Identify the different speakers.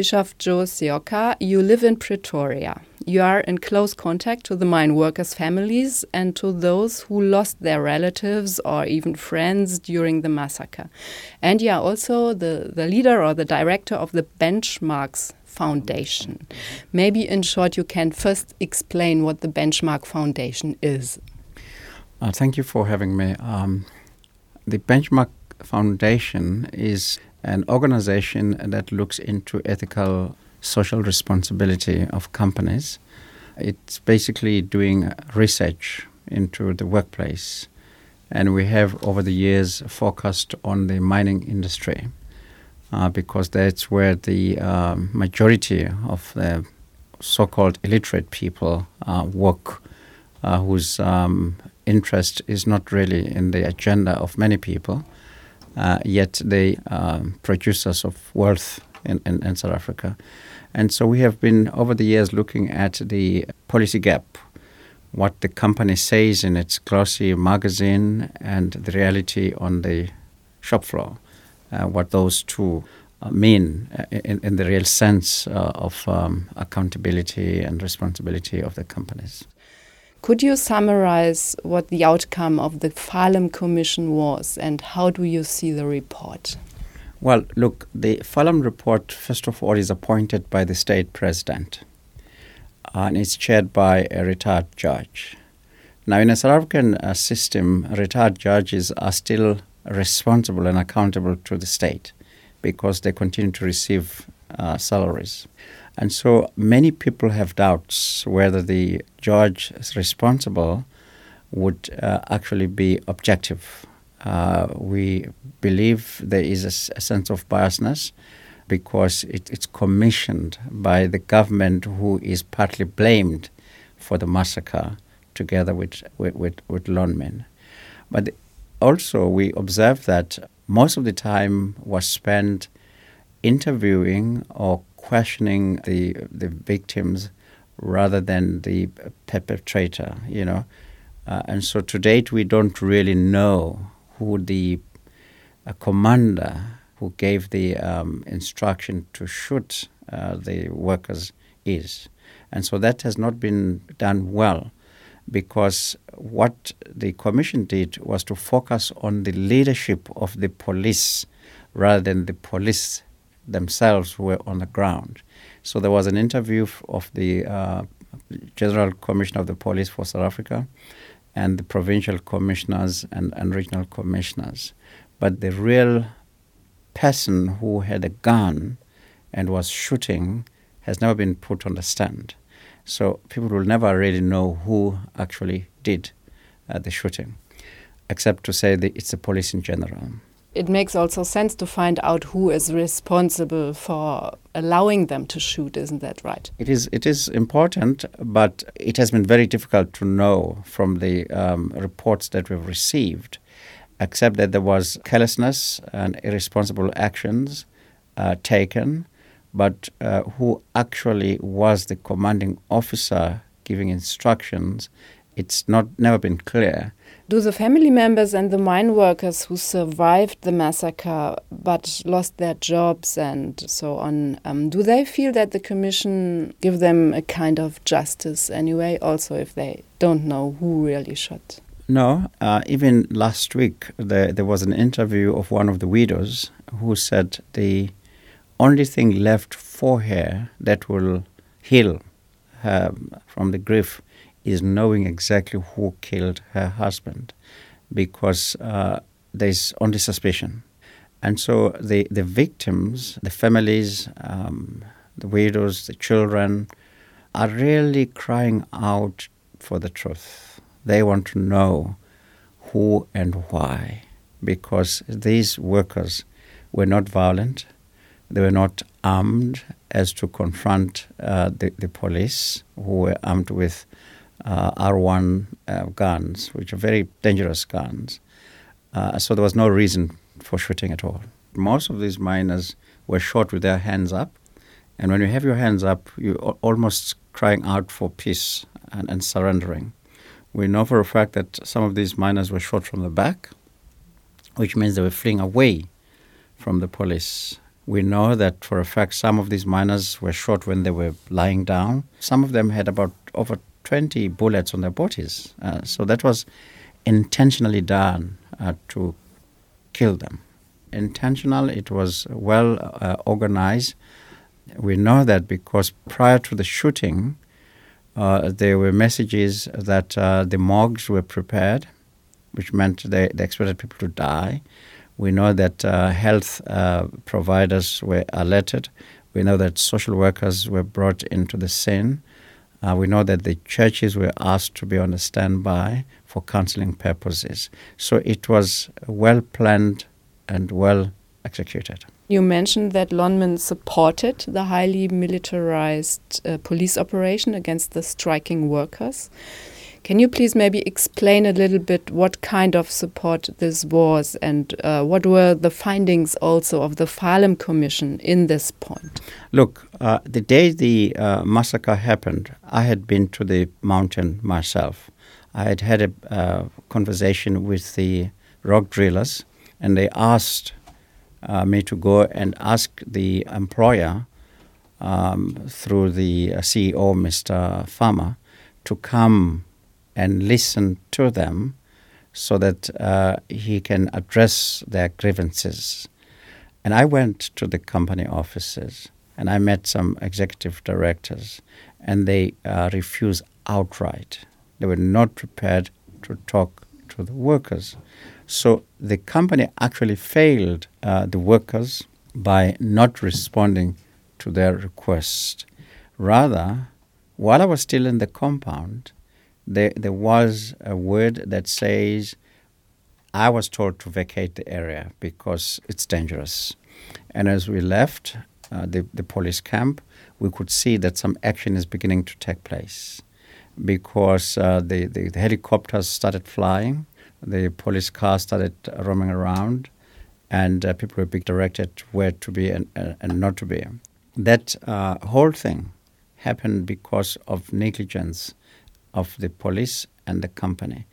Speaker 1: Bishop Jo Seoka, you live in Pretoria. You are in close contact to the mine workers' families and to those who lost their relatives or even friends during the massacre. And you are also the, the leader or the director of the Benchmarks Foundation. Maybe, in short, you can first explain what the Benchmark Foundation is.
Speaker 2: Uh, thank you for having me. Um, the Benchmark Foundation is an organization that looks into ethical social responsibility of companies. It's basically doing research into the workplace. And we have, over the years, focused on the mining industry uh, because that's where the um, majority of the so called illiterate people uh, work, uh, whose um, interest is not really in the agenda of many people, uh, yet they are producers of wealth in, in, in South Africa. And so we have been over the years looking at the policy gap, what the company says in its glossy magazine, and the reality on the shop floor, uh, what those two uh, mean uh, in, in, the real sense uh, of um, accountability and responsibility of the companies.
Speaker 1: Could you summarize what the outcome of the Farlam Commission was and how do you see the report?
Speaker 2: Well, look, the Farlam report, first of all, is appointed by the state president and it's chaired by a retired judge. Now, in a South African uh, system, retired judges are still responsible and accountable to the state because they continue to receive uh, salaries. And so many people have doubts whether the judge responsible would uh, actually be objective uh, we believe there is a, a sense of biasness because it, it's commissioned by the government who is partly blamed for the massacre together with, with, with, with Lonmin. But also, we observe that most of the time was spent interviewing or questioning the, the victims rather than the perpetrator, you know. Uh, and so to date, we don't really know who the uh, commander who gave the um, instruction to shoot uh, the workers is. And so that has not been done well because what the commission did was to focus on the leadership of the police rather than the police themselves were on the ground. So there was an interview of the uh, General Commissioner of the Police for South Africa and the provincial commissioners and, and regional commissioners. But the real person who had a gun and was shooting has never been put on the stand. So people will never really know who actually did uh, the shooting, except to say that it's the police in general
Speaker 1: it makes also sense to find out who is responsible for allowing them to shoot isn't that right?
Speaker 2: It is it is important but it has been very difficult to know from the um, reports that we've received except that there was carelessness and irresponsible actions uh, taken but uh, who actually was the commanding officer giving instructions it's not never been clear
Speaker 1: do the family members and the mine workers who survived the massacre but lost their jobs and so on, um, do they feel that the commission give them a kind of justice anyway, also if they don't know who really shot?
Speaker 2: No, uh, even last week there, there was an interview of one of the widows who said the only thing left for her that will heal her from the grief is knowing exactly who killed her husband because uh, there's only suspicion. And so the, the victims, the families, um, the widows, the children, are really crying out for the truth. They want to know who and why, because these workers were not violent, they were not armed as to confront uh, the, the police, who were armed with R1 uh, guns, which are very dangerous guns. Uh, so there was no reason for shooting at all. Most of these miners were shot with their hands up. And when you have your hands up, you're almost crying out for peace and, and surrendering. We know for a fact that some of these miners were shot from the back, which means they were fleeing away from the police We know that for a fact some of these miners were shot when they were lying down. Some of them had about over 20 bullets on their bodies. Uh, so that was intentionally done uh, to kill them. Intentional, it was well uh, organized. We know that because prior to the shooting, uh, there were messages that uh, the morgues were prepared, which meant they, they expected people to die. We know that uh, health uh, providers were alerted. We know that social workers were brought into the scene. Uh, we know that the churches were asked to be on standby for counseling purposes. So it was well planned and well executed.
Speaker 1: You mentioned that Lonmin supported the highly militarized uh, police operation against the striking workers. Can you please maybe explain a little bit what kind of support this was and uh, what were the findings also of the Farlam Commission in this point?
Speaker 2: Look, uh, the day the uh, massacre happened, I had been to the mountain myself. I had had a uh, conversation with the rock drillers, and they asked uh, me to go and ask the employer um, through the uh, CEO, Mr. Farmer, to come and listen to them so that uh, he can address their grievances. And I went to the company offices and I met some executive directors, and they uh, refused outright. They were not prepared to talk to the workers. So the company actually failed uh, the workers by not responding to their request. Rather, while I was still in the compound, there, there was a word that says, I was told to vacate the area because it's dangerous. And as we left uh, the, the police camp, we could see that some action is beginning to take place because uh, the, the, the helicopters started flying the police cars started roaming around, and uh, people were being directed where to be and, uh, and not to be. That uh, whole thing happened because of negligence of the police and the company.